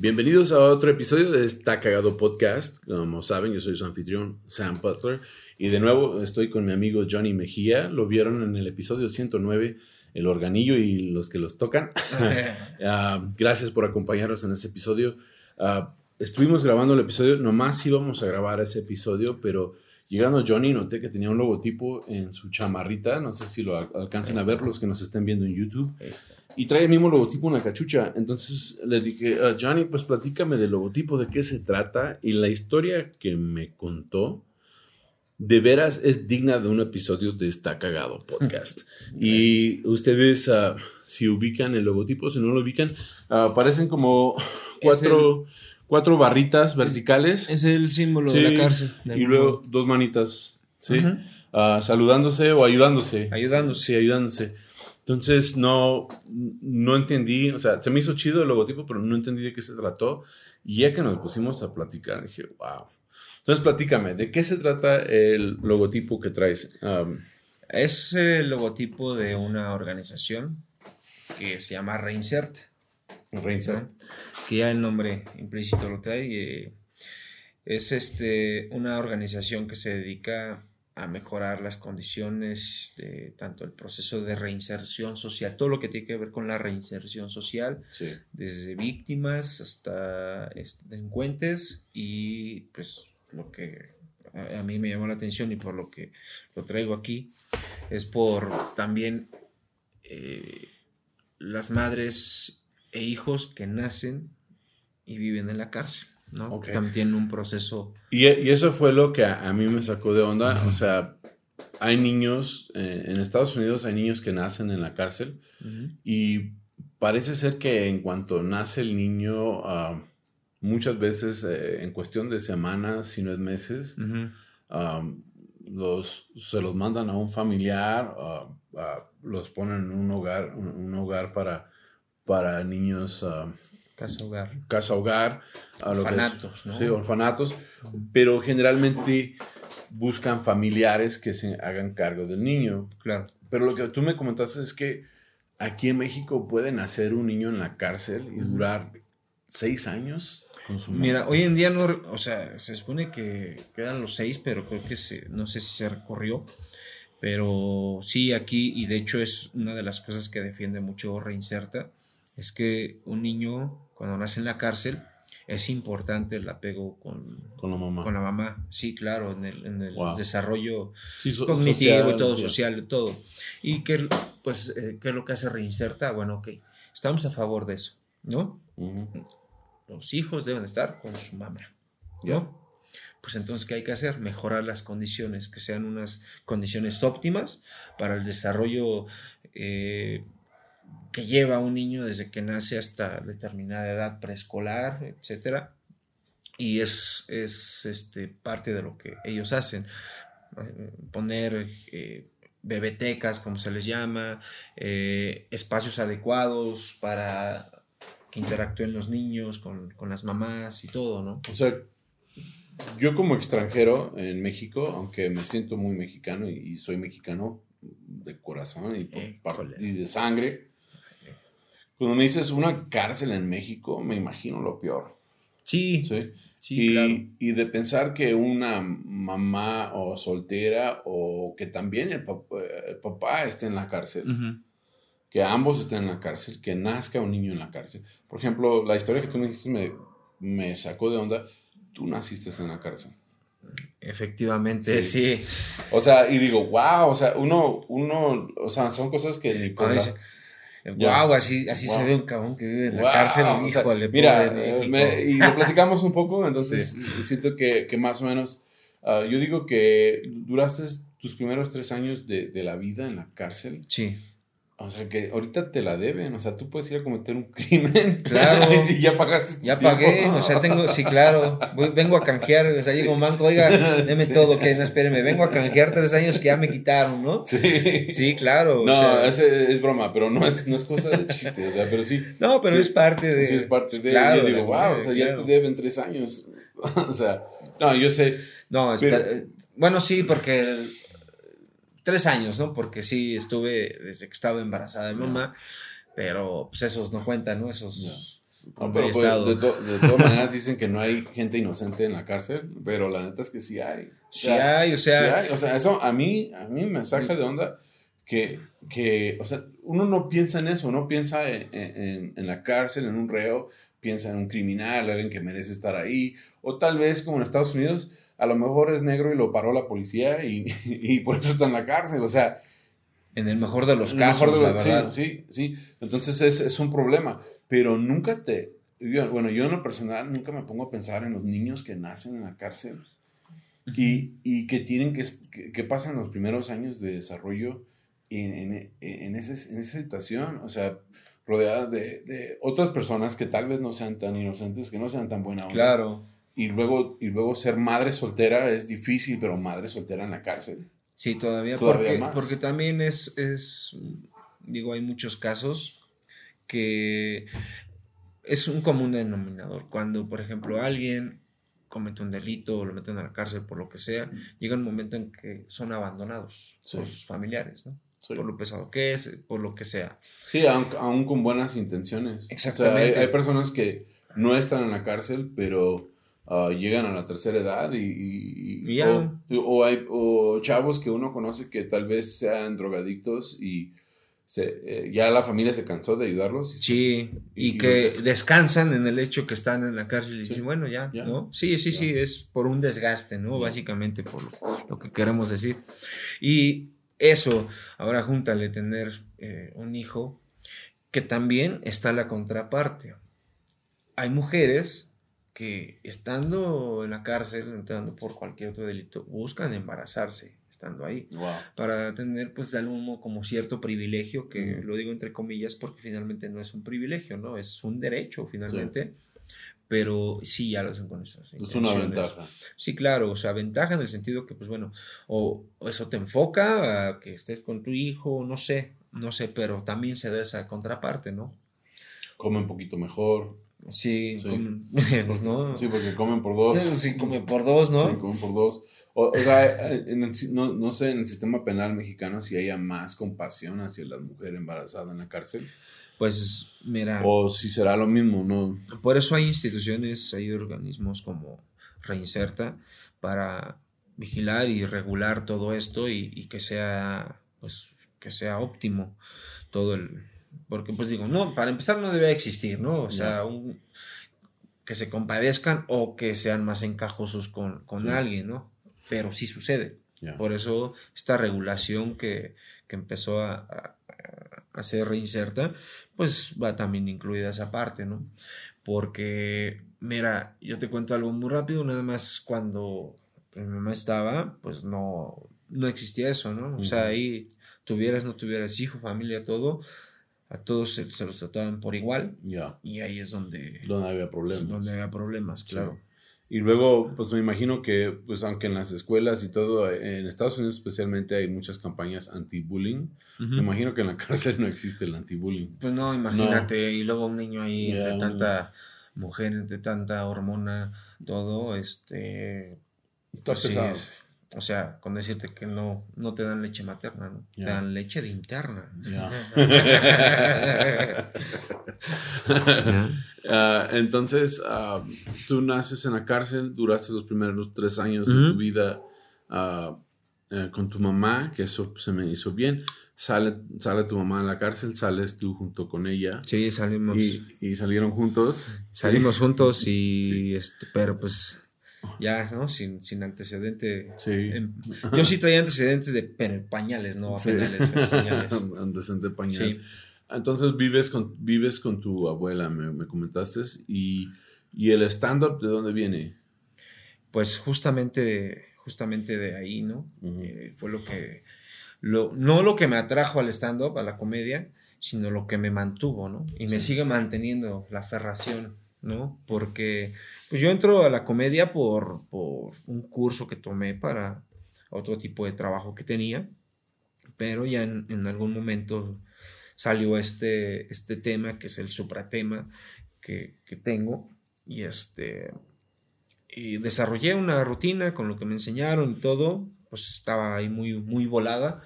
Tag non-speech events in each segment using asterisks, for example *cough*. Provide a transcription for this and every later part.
Bienvenidos a otro episodio de Está Cagado Podcast. Como saben, yo soy su anfitrión, Sam Butler. Y de nuevo estoy con mi amigo Johnny Mejía. Lo vieron en el episodio 109, el organillo y los que los tocan. uh, *laughs* gracias por acompañarnos en este episodio. Uh, estuvimos grabando el episodio, nomás íbamos a grabar ese episodio, pero llegando Johnny noté que tenía un logotipo en su chamarrita. No sé si lo alcancen a ver los que nos estén viendo en YouTube. Y trae el mismo logotipo, una cachucha. Entonces le dije, uh, Johnny, pues platícame del logotipo, de qué se trata. Y la historia que me contó de veras es digna de un episodio de Está Cagado Podcast. *laughs* y ustedes, uh, si ubican el logotipo, si no lo ubican, uh, parecen como cuatro, cuatro barritas verticales. Es el símbolo de la cárcel. Y luego dos manitas, ¿sí? Uh, saludándose o ayudándose. Ayudándose. Sí, ayudándose. Entonces no, no entendí, o sea, se me hizo chido el logotipo, pero no entendí de qué se trató. Y ya que nos pusimos a platicar, dije, wow entonces, platícame, ¿de qué se trata el logotipo que traes? es el logotipo de una organización que se llama Reinsert. Reinsert. Que ya el nombre implícito lo trae. Eh, es este, una organización que se dedica a mejorar las condiciones de tanto el proceso de reinserción social, todo lo que tiene que ver con la reinserción social, desde víctimas hasta este, delincuentes y pues lo que a, mí me llamó la atención y por lo que lo traigo aquí es por también eh, las madres e hijos que nacen y viven en la cárcel. ¿no? también tienen un proceso. Y, eso fue lo que a, mí me sacó de onda. O sea, hay niños, eh, en Estados Unidos hay niños que nacen en la cárcel y parece ser que en cuanto nace el niño, ah, muchas veces eh, en cuestión de semanas, si no es meses, los, se los mandan a un familiar, los ponen en un hogar, un, hogar para, para niños. casa hogar. Casa hogar. Orfanatos, ¿no? Sí, orfanatos. Pero generalmente buscan familiares que se hagan cargo del niño. Claro. Pero lo que tú me comentaste es que aquí en México puede nacer un niño en la cárcel y durar seis años. Mira, hoy en día no, o sea, se supone que quedan los seis, pero creo que se, no sé si se recorrió. Pero sí, aquí, y de hecho es una de las cosas que defiende mucho Reinserta, es que un niño cuando nace en la cárcel es importante el apego con, con la mamá. Con la mamá, sí, claro, en el, en el desarrollo cognitivo y todo, social y todo. Y que, pues, eh, ¿qué es lo que hace Reinserta? Bueno, ok, estamos a favor de eso, ¿no? los hijos deben estar con su mamá, ¿no? Pues entonces, ¿qué hay que hacer? Mejorar las condiciones, que sean unas condiciones óptimas para el desarrollo eh, que lleva un niño desde que nace hasta determinada edad preescolar, etcétera. Y es, es este, parte de lo que ellos hacen. Eh, poner eh, bebetecas, como se les llama, espacios adecuados para que interactúen los niños con, las mamás y todo, ¿no? O sea, yo como extranjero en México, aunque me siento muy mexicano y, soy mexicano de corazón y, de sangre, cuando me dices una cárcel en México, me imagino lo peor. Sí. Sí. y, claro. y, de pensar que una mamá o soltera o que también el, papá, esté en la cárcel que ambos estén en la cárcel, que nazca un niño en la cárcel. Por ejemplo, la historia que tú me dijiste me, me sacó de onda. Tú naciste en la cárcel. Efectivamente, sí. O sea, y digo, wow, o sea, uno, uno, o sea, son cosas que ni Wow, así, así se ve un cabrón que vive en la cárcel. mira, eh, y lo platicamos un poco, entonces siento que, que, más o menos, ah, yo digo que duraste tus primeros tres años de, de la vida en la cárcel. Sí O sea, que ahorita te la deben, o sea, tú puedes ir a cometer un crimen. Claro. *laughs* y ya pagaste. Ya pagué, o sea, tengo, sí, claro. vengo a canjear, o sea, llego manco, oiga, deme todo, que no, espéreme, vengo a canjear tres años que ya me quitaron, ¿no? Sí. Sí, claro. No, o sea, es, es, broma, pero no es, no es cosa de chiste, o sea, pero sí. No, pero es parte de. Sí, es parte de. Claro, yo digo, wow, o sea, ya te deben tres años. *laughs* o sea, no, yo sé. No, espera, bueno, sí, porque tres años, ¿no? Porque sí estuve desde que estaba embarazada de mamá, pero pues esos no cuentan, ¿no? Esos... No, pero pues, de, de, todas *laughs* maneras dicen que no hay gente inocente en la cárcel, pero la neta es que sí hay. sí hay, o sea. Sí hay. O sea, eso a mí, a mí me saca de onda que, que, o sea, uno no piensa en eso, no piensa en, en, en, la cárcel, en un reo, piensa en un criminal, alguien que merece estar ahí, o tal vez como en Estados Unidos, a lo mejor es negro y lo paró la policía y, *laughs* y por eso está en la cárcel, o sea. En el mejor de los casos, la verdad. Sí, sí, sí. Entonces es, es, un problema, pero nunca te... bueno, yo en lo personal nunca me pongo a pensar en los niños que nacen en la cárcel y, y que tienen que, que, pasan los primeros años de desarrollo en, en, en, ese, en esa situación, o sea, rodeada de, de, otras personas que tal vez no sean tan inocentes, que no sean tan buena onda. Claro y luego, y luego ser madre soltera es difícil, pero madre soltera en la cárcel. Sí, todavía, porque, porque también es, es, digo, hay muchos casos que es un común denominador. Cuando, por ejemplo, alguien comete un delito o lo meten a la cárcel por lo que sea, llega un momento en que son abandonados por sus familiares, ¿no? Por lo pesado que es, por lo que sea. Sí, aún, con buenas intenciones. Exactamente. hay, personas que no están en la cárcel, pero Ah, llegan a la tercera edad y, o, hay o chavos que uno conoce que tal vez sean drogadictos y se, eh, ya la familia se cansó de ayudarlos. sí, y, que descansan en el hecho que están en la cárcel y dicen, bueno, ya, ¿no? Sí, sí, sí, es por un desgaste, ¿no? Básicamente por lo, que queremos decir. Y eso, ahora júntale tener eh, un hijo, que también está la contraparte. Hay mujeres que estando en la cárcel, entrando por cualquier otro delito, buscan embarazarse estando ahí. Para tener, pues, de algún como cierto privilegio, que lo digo entre comillas porque finalmente no es un privilegio, ¿no? Es un derecho, finalmente. Pero sí, ya lo hacen con esas Es una ventaja. Sí, claro, o sea, ventaja en el sentido que, pues bueno, o, eso te enfoca a que estés con tu hijo, no sé, no sé, pero también se da esa contraparte, ¿no? Come un poquito mejor. Sí, *laughs* ¿no? sí, porque comen por dos. Sí, comen por dos, ¿no? Sí, comen por dos. O, sea, en no, no, sé en el sistema penal mexicano si haya más compasión hacia la mujer embarazada en la cárcel. Pues mira. O si será lo mismo, ¿no? Por eso hay instituciones, hay organismos como Reinserta para vigilar y regular todo esto y, y que sea, pues, que sea óptimo todo el, porque pues digo, no, para empezar no debe existir, ¿no? O sea, un, que se compadezcan o que sean más encajosos con, alguien, ¿no? Pero sí sucede. Por eso esta regulación que, empezó a, a, ser reinserta, pues va también incluida esa parte, ¿no? Porque, mira, yo te cuento algo muy rápido, nada más cuando mi mamá estaba, pues no, no existía eso, ¿no? O sea, ahí tuvieras, no tuvieras hijo, familia, todo, a todos se, los trataban por igual. Y ahí es donde... Donde había problemas. Donde había problemas, claro. Y luego, pues me imagino que, pues aunque en las escuelas y todo, en Estados Unidos especialmente hay muchas campañas anti-bullying, me imagino que en la cárcel no existe el anti-bullying. Pues no, imagínate, y luego un niño ahí entre tanta mujer, entre tanta hormona, todo, este... Está pues pesado. O sea, con decirte que no, no te dan leche materna, ¿no? Te dan leche de interna. *laughs* Ah, entonces, ah, tú naces en la cárcel, duraste los primeros tres años de tu vida ah, eh, con tu mamá, que eso se me hizo bien. Sale, sale tu mamá en la cárcel, sales tú junto con ella. Sí, salimos. Y, salieron juntos. Salimos juntos y, *laughs* este, pero pues ya, ¿no? Sin, sin antecedente. Sí. *laughs* yo sí traía antecedentes de pañales, no penales, pañales. *laughs* Antecedente pañal. Entonces vives con, vives con tu abuela, me, comentaste, y, y el stand-up, ¿de dónde viene? Pues justamente, justamente de ahí, ¿no? Eh, fue lo que lo, no lo que me atrajo al stand-up, a la comedia, sino lo que me mantuvo, ¿no? Y me sigue manteniendo la aferración, ¿no? Porque pues yo entro a la comedia por, por un curso que tomé para otro tipo de trabajo que tenía, pero ya en, en algún momento salió este, este tema, que es el supratema que, que tengo, y este y desarrollé una rutina con lo que me enseñaron y todo, pues estaba ahí muy, muy volada,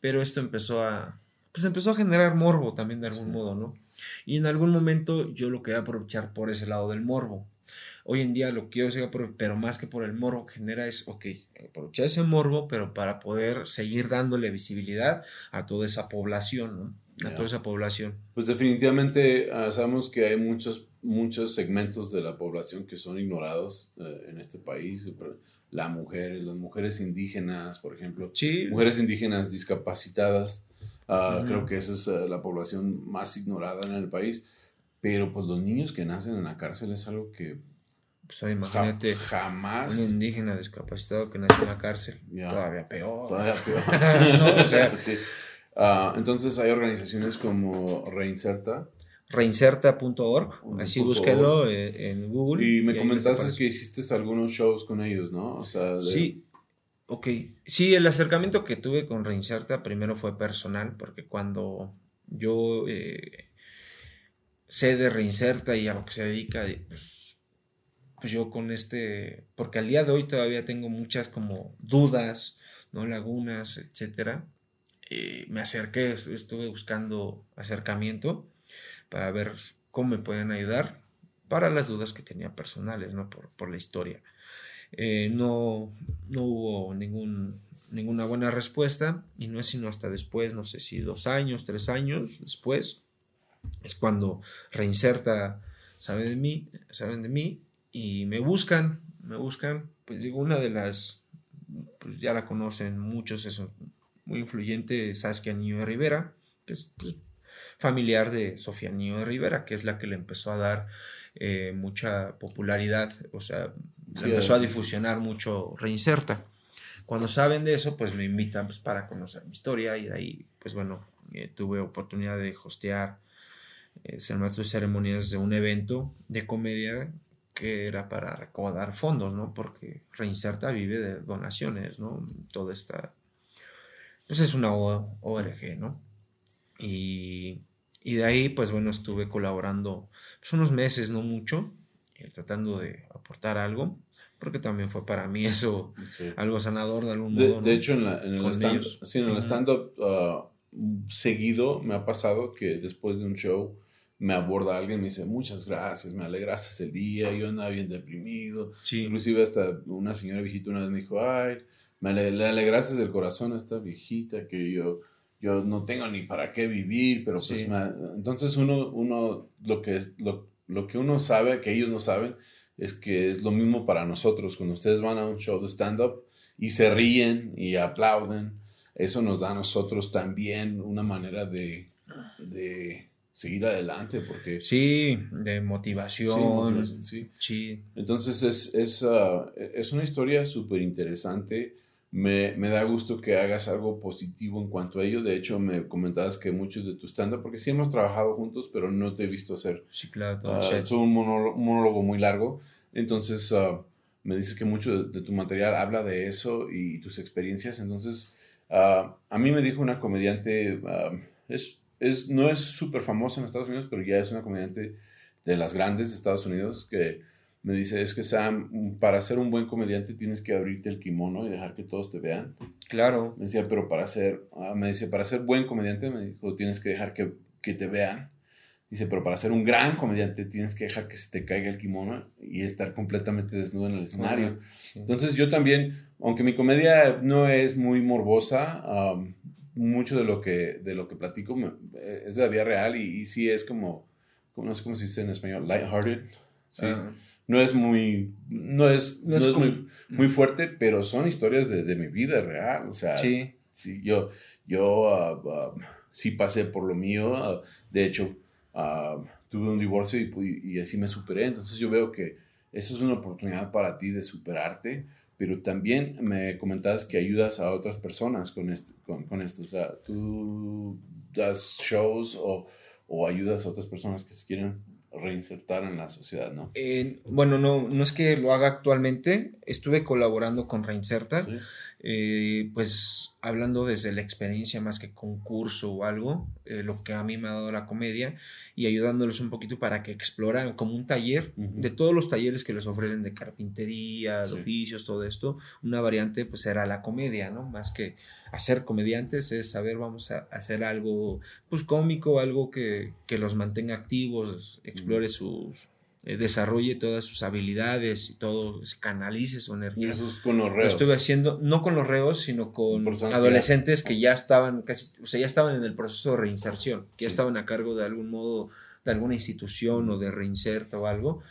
pero esto empezó a, pues empezó a generar morbo también de algún modo, ¿no? Y en algún momento yo lo quería aprovechar por ese lado del morbo. Hoy en día lo quiero hacer, pero más que por el morbo que genera es, ok, aprovechar ese morbo, pero para poder seguir dándole visibilidad a toda esa población, ¿no? a toda esa población. Pues definitivamente ah, sabemos que hay muchos, muchos segmentos de la población que son ignorados eh, en este país. Las mujeres, las mujeres indígenas, por ejemplo. Sí. Mujeres indígenas discapacitadas. Ah, creo que esa es eh, la población más ignorada en el país. Pero pues los niños que nacen en la cárcel es algo que pues imagínate jamás. Un indígena discapacitado que nace en la cárcel. Todavía peor. Todavía *laughs* peor. no, o sea, *laughs* sí. Ah, entonces hay organizaciones como Reinserta. Reinserta.org, así búsquelo eh, en Google. Y me comentaste que hiciste algunos shows con ellos, ¿no? O sea, Sí, ok. Sí, el acercamiento que tuve con Reinserta primero fue personal, porque cuando yo eh, sé de Reinserta y a lo que se dedica, pues, pues yo con este, porque al día de hoy todavía tengo muchas como dudas, ¿no? Lagunas, etcétera eh, me acerqué, estuve buscando acercamiento para ver cómo me pueden ayudar para las dudas que tenía personales, ¿no? Por, la historia. Eh, no, no hubo ninguna buena respuesta y no es sino hasta después, no sé si dos años, tres años después, es cuando reinserta, saben de mí, saben de mí y me buscan, me buscan, pues digo, una de las, pues ya la conocen muchos, es muy influyente Saskia Niño de Rivera, que es pues, familiar de Sofía Niño de Rivera, que es la que le empezó a dar eh, mucha popularidad, o sea, empezó a difusionar mucho Reinserta. Cuando saben de eso, pues me invitan pues, para conocer mi historia y de ahí, pues bueno, eh, tuve oportunidad de hostear, eh, ser maestro de ceremonias de un evento de comedia que era para recaudar fondos, ¿no? Porque Reinserta vive de donaciones, ¿no? Toda esta pues es una ORG, ¿no? Y, de ahí, pues bueno, estuve colaborando pues, unos meses, no mucho, eh, tratando de aportar algo, porque también fue para mí *laughs* eso algo sanador de algún modo. De, hecho, en, el stand-up ah, seguido me ha pasado que después de un show me aborda alguien y me dice, muchas gracias, me alegraste el día, yo andaba bien deprimido. Inclusive hasta una señora viejita una vez me dijo, ay, me le, alegraste el corazón a esta viejita que yo, yo no tengo ni para qué vivir, pero pues entonces uno, uno lo, que es, lo, lo, que uno sabe, que ellos no saben, es que es lo mismo para nosotros. Cuando ustedes van a un show de stand-up y se ríen y aplauden, eso nos da a nosotros también una manera de, de seguir adelante porque... Sí, de motivación. Sí, sí. Entonces es, es, ah, es una historia súper interesante me, me, da gusto que hagas algo positivo en cuanto a ello. De hecho, me comentabas que muchos de tu stand porque sí hemos trabajado juntos, pero no te he visto hacer. Sí, claro, todo uh, un monólogo, muy largo. Entonces, ah, me dices que mucho de, tu material habla de eso y, tus experiencias. Entonces, ah, a mí me dijo una comediante, es, es, no es súper famosa en Estados Unidos, pero ya es una comediante de las grandes de Estados Unidos que me dice, es que Sam, para ser un buen comediante tienes que abrirte el kimono y dejar que todos te vean. Claro. Me decía, pero para ser, ah, me dice, para ser buen comediante, me dijo, tienes que dejar que, que, te vean. Dice, pero para ser un gran comediante tienes que dejar que se te caiga el kimono y estar completamente desnudo en el escenario. Entonces yo también, aunque mi comedia no es muy morbosa, mucho de lo que, de lo que platico es de la vida real y, y sí es como, no sé cómo se dice en español, lighthearted. Sí no es muy, no es, no es, muy, muy, fuerte, pero son historias de, de, mi vida real. O sea, sí. sí yo, yo ah, ah, sí pasé por lo mío. Ah, de hecho, tuve un divorcio y, y, así me superé. Entonces yo veo que eso es una oportunidad para ti de superarte, pero también me comentabas que ayudas a otras personas con, este, con, esto. O sea, tú das shows o, o, ayudas a otras personas que se quieren reinsertar en la sociedad, ¿no? bueno, no, no es que lo haga actualmente. Estuve colaborando con Reinserta. Eh, pues hablando desde la experiencia más que concurso o algo, eh, lo que a mí me ha dado la comedia y ayudándoles un poquito para que exploran como un taller de todos los talleres que les ofrecen de carpintería, oficios, todo esto, una variante pues era la comedia, ¿no? Más que hacer comediantes es saber, vamos a hacer algo pues cómico, algo que, que los mantenga activos, explore sus eh, desarrolle todas sus habilidades y todo, se canalice su energía. Y eso es con los reos. Lo estuve haciendo, no con los reos, sino con adolescentes que ya... estaban casi, o sea, ya estaban en el proceso de reinserción, que ya estaban a cargo de algún modo de alguna institución o de reinserto o algo,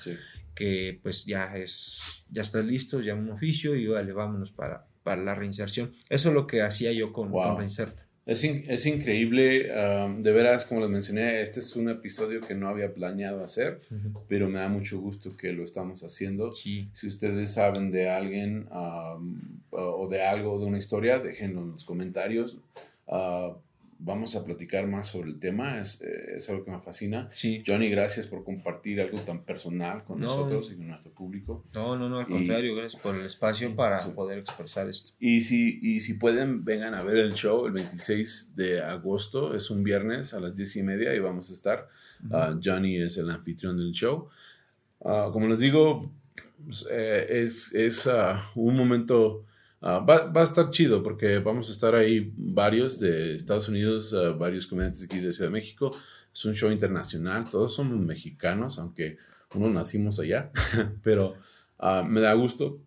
que pues ya es, ya estás listo, ya un oficio y vale, vámonos para, para la reinserción. Eso es lo que hacía yo con, con Reinserta. Es, es increíble, de veras, como les mencioné, este es un episodio que no había planeado hacer, pero me da mucho gusto que lo estamos haciendo. Si ustedes saben de alguien o de algo, de una historia, déjenlo en los comentarios. Uh, vamos a platicar más sobre el tema, es, eh, es algo que me fascina. Sí. Johnny, gracias por compartir algo tan personal con nosotros y con nuestro público. No, no, no, al contrario, gracias por el espacio para poder expresar esto. Y si, y si pueden, vengan a ver el show el 26 de agosto, es un viernes a las 10 y media y vamos a estar. Ah, Johnny es el anfitrión del show. Ah, como les digo, pues, eh, es, es ah, un momento Ah, va, va, a estar chido porque vamos a estar ahí varios de Estados Unidos, ah, varios comediantes aquí de Ciudad de México. Es un show internacional, todos somos mexicanos, aunque uno nacimos allá, *laughs* pero ah, me da gusto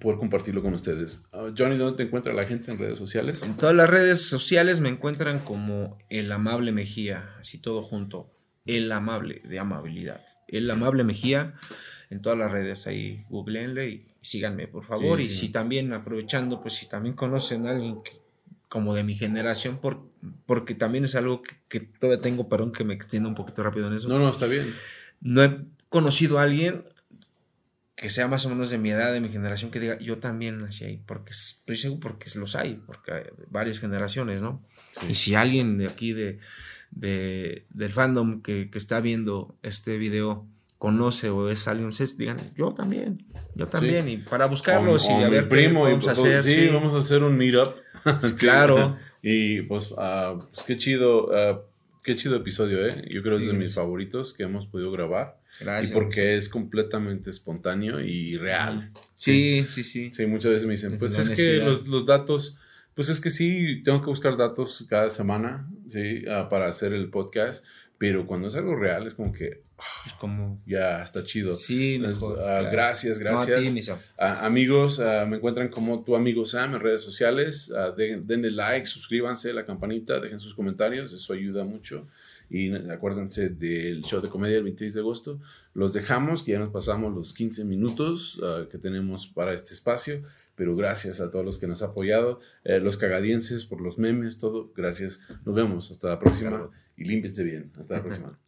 poder compartirlo con ustedes. Johnny, ¿dónde te encuentra la gente en redes sociales? En todas las redes sociales me encuentran como El Amable Mejía, así todo junto. El Amable, de amabilidad. El Amable Mejía, en todas las redes ahí, googleenle y síganme, por favor. y si también, aprovechando, pues si también conocen a alguien como de mi generación, por, porque también es algo que, todavía tengo, perdón que me extienda un poquito rápido en eso. No, no, está bien. No he conocido a alguien que sea más o menos de mi edad, de mi generación, que diga, yo también nací ahí, porque estoy seguro porque los hay, porque hay varias generaciones, ¿no? Y si alguien de aquí, de, de del fandom que, que está viendo este video, conoce o es alguien, ustedes digan, yo también, yo también, y para buscarlos y a ver primo, qué vamos a hacer. Sí, vamos a hacer un meetup. *laughs* claro. y pues, uh, pues, qué chido, uh, qué chido episodio, ¿eh? Yo creo que es de mis favoritos que hemos podido grabar. Gracias. Y porque es completamente espontáneo y real. Sí, sí, sí. Sí, muchas veces me dicen, pues es que los, los, datos, pues es que sí, tengo que buscar datos cada semana, ¿sí? Uh, para hacer el podcast, pero cuando es algo real es como que es como... Ya, está chido. Sí, mejor, ah, Gracias, gracias. Ah, amigos, ah, me encuentran como tu amigo Sam en redes sociales. denle like, suscríbanse, la campanita, dejen sus comentarios, eso ayuda mucho. Y acuérdense del show de comedia el 26 de agosto. Los dejamos, que ya nos pasamos los 15 minutos que tenemos para este espacio. Pero gracias a todos los que nos han apoyado, eh, los cagadienses por los memes, todo. Gracias. Nos vemos. Hasta la próxima. Y límpiense bien. Hasta la próxima. *laughs*